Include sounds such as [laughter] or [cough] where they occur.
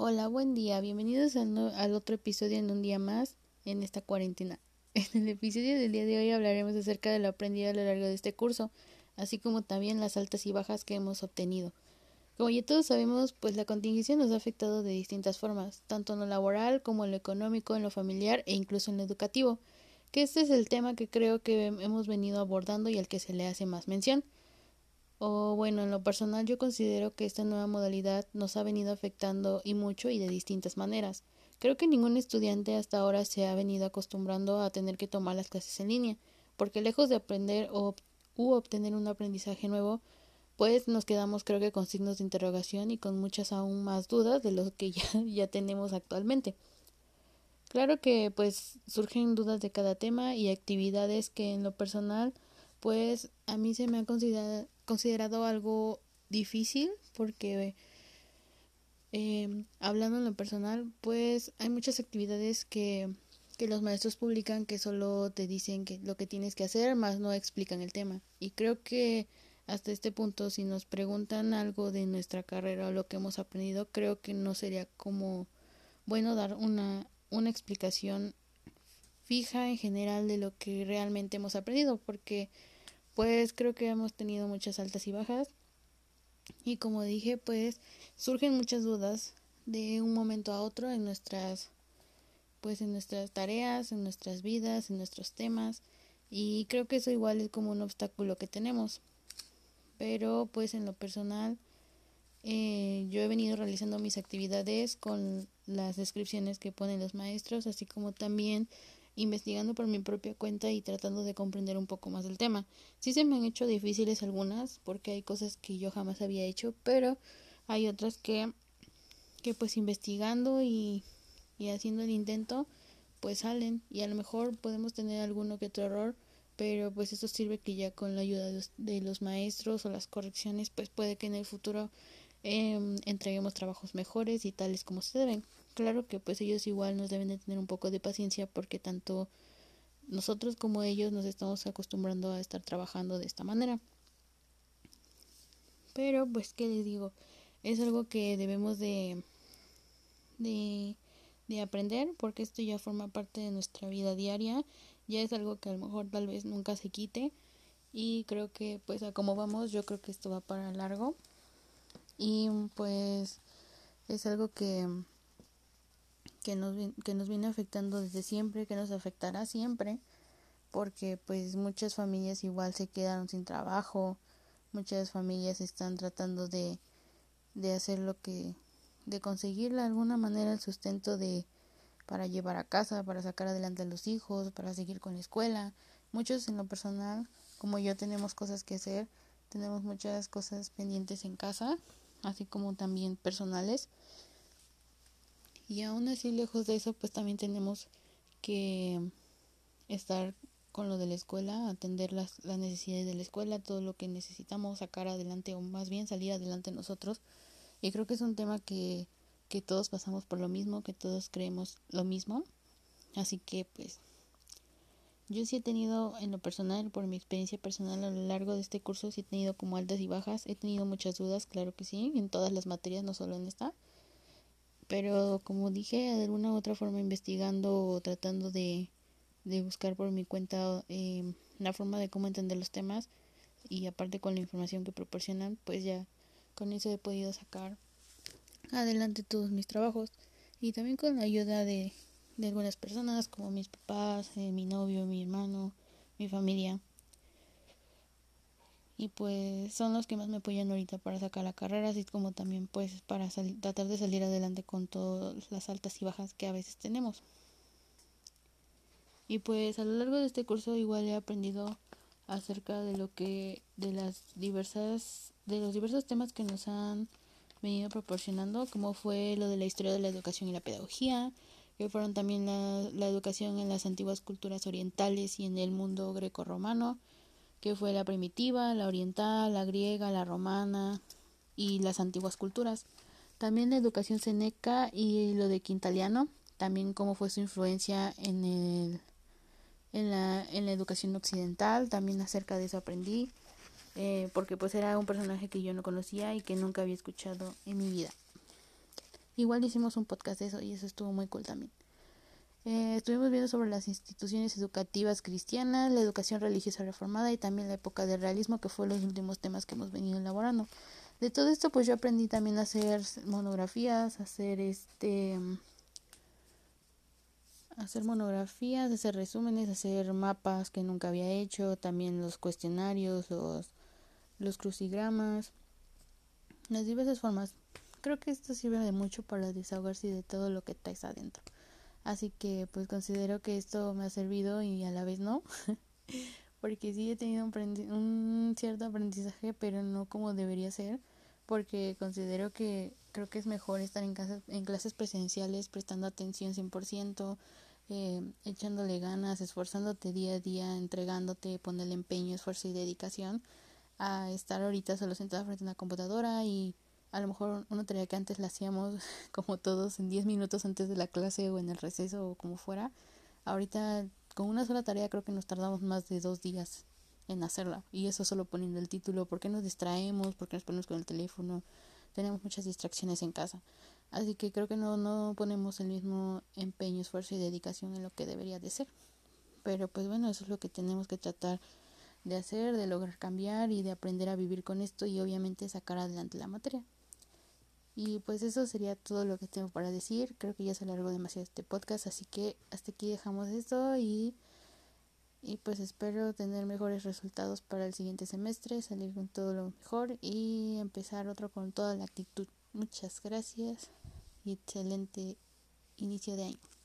Hola, buen día. Bienvenidos al, otro episodio en un día más en esta cuarentena. [laughs] En el episodio del día de hoy hablaremos acerca de lo aprendido a lo largo de este curso, así como también las altas y bajas que hemos obtenido. Como ya todos sabemos, pues la contingencia nos ha afectado de distintas formas, tanto en lo laboral como en lo económico, en lo familiar e incluso en lo educativo, que este es el tema que creo que hemos venido abordando y al que se le hace más mención. O bueno, en lo personal yo considero que esta nueva modalidad nos ha venido afectando y mucho y de distintas maneras. Creo que ningún estudiante hasta ahora se ha venido acostumbrando a tener que tomar las clases en línea, porque lejos de aprender o u obtener un aprendizaje nuevo, pues nos quedamos creo que con signos de interrogación y con muchas aún más dudas de lo que [laughs] ya, ya tenemos actualmente. Claro que pues surgen dudas de cada tema y actividades que en lo personal pues a mí se me ha considerado considerado algo difícil porque eh, hablando en lo personal pues hay muchas actividades que, que los maestros publican que solo te dicen que lo que tienes que hacer más no explican el tema. Y creo que hasta este punto si nos preguntan algo de nuestra carrera o lo que hemos aprendido creo que no sería como bueno dar una una explicación fija en general de lo que realmente hemos aprendido porque pues creo que hemos tenido muchas altas y bajas. Y como dije pues surgen muchas dudas de un momento a otro en nuestras pues en nuestras tareas, en nuestras vidas, en nuestros temas. Y creo que eso igual es como un obstáculo que tenemos. Pero pues en lo personal eh, yo he venido realizando mis actividades con las descripciones que ponen los maestros así como también investigando por mi propia cuenta y tratando de comprender un poco más del tema. Sí se me han hecho difíciles algunas porque hay cosas que yo jamás había hecho, pero hay otras que que pues investigando y, y haciendo el intento pues salen y a lo mejor podemos tener alguno que otro error pero pues eso sirve que ya con la ayuda de los maestros o las correcciones pues puede que en el futuro eh, entreguemos trabajos mejores y tales como se deben claro que pues ellos igual nos deben de tener un poco de paciencia porque tanto nosotros como ellos nos estamos acostumbrando a estar trabajando de esta manera. Pero pues qué les digo, es algo que debemos de, de, de aprender porque esto ya forma parte de nuestra vida diaria, ya es algo que a lo mejor tal vez nunca se quite y creo que pues a como vamos yo creo que esto va para largo y pues es algo que que nos, que nos viene afectando desde siempre, que nos afectará siempre, porque pues muchas familias igual se quedaron sin trabajo, muchas familias están tratando de, de hacer lo que, de conseguir de alguna manera el sustento de para llevar a casa, para sacar adelante a los hijos, para seguir con la escuela. Muchos en lo personal, como yo tenemos cosas que hacer, tenemos muchas cosas pendientes en casa, así como también personales y aún así, lejos de eso, pues también tenemos que estar con lo de la escuela, atender las, las necesidades de la escuela, todo lo que necesitamos sacar adelante o más bien salir adelante nosotros. Y creo que es un tema que, que todos pasamos por lo mismo, que todos creemos lo mismo. Así que pues yo sí he tenido en lo personal, por mi experiencia personal a lo largo de este curso, sí he tenido como altas y bajas, he tenido muchas dudas, claro que sí, en todas las materias, no solo en esta pero como dije, de alguna u otra forma investigando o tratando de, de buscar por mi cuenta eh, la forma de cómo entender los temas y aparte con la información que proporcionan, pues ya con eso he podido sacar adelante todos mis trabajos y también con la ayuda de, de algunas personas como mis papás, eh, mi novio, mi hermano, mi familia y pues son los que más me apoyan ahorita para sacar la carrera, así como también pues para tratar de salir adelante con todas las altas y bajas que a veces tenemos. Y pues a lo largo de este curso igual he aprendido acerca de lo que de las diversas de los diversos temas que nos han venido proporcionando, como fue lo de la historia de la educación y la pedagogía, que fueron también la, la educación en las antiguas culturas orientales y en el mundo greco-romano, que fue la primitiva, la oriental, la griega, la romana y las antiguas culturas. También la educación seneca y lo de Quintaliano, también cómo fue su influencia en el en la, en la educación occidental, también acerca de eso aprendí, eh, porque pues era un personaje que yo no conocía y que nunca había escuchado en mi vida. Igual hicimos un podcast de eso y eso estuvo muy cool también. Eh, estuvimos viendo sobre las instituciones educativas cristianas, la educación religiosa reformada y también la época del realismo, que fue los últimos temas que hemos venido elaborando. De todo esto, pues yo aprendí también a hacer monografías, hacer este hacer monografías, hacer resúmenes, hacer mapas que nunca había hecho, también los cuestionarios, los, los crucigramas, las diversas formas. Creo que esto sirve de mucho para desahogarse de todo lo que traes adentro. Así que pues considero que esto me ha servido y a la vez no. [laughs] porque sí he tenido un, cierto aprendizaje, pero no como debería ser. Porque considero que creo que es mejor estar en, casa, en clases presenciales prestando atención 100%, eh, echándole ganas, esforzándote día a día, entregándote, ponerle empeño, esfuerzo y dedicación a estar ahorita solo sentado frente a una computadora y a lo mejor una tarea que antes la hacíamos [laughs] como todos en 10 minutos antes de la clase o en el receso o como fuera, ahorita con una sola tarea creo que nos tardamos más de dos días en hacerla y eso solo poniendo el título, ¿por qué nos distraemos? ¿Por qué nos ponemos con el teléfono? Tenemos muchas distracciones en casa. Así que creo que no, no ponemos el mismo empeño, esfuerzo y dedicación en lo que debería de ser. Pero pues bueno, eso es lo que tenemos que tratar de hacer, de lograr cambiar y de aprender a vivir con esto y obviamente sacar adelante la materia. Y pues eso sería todo lo que tengo para decir. Creo que ya se alargó demasiado este podcast, así que hasta aquí dejamos esto y, y pues espero tener mejores resultados para el siguiente semestre, salir con todo lo mejor y empezar otro con toda la actitud. Muchas gracias y excelente inicio de año.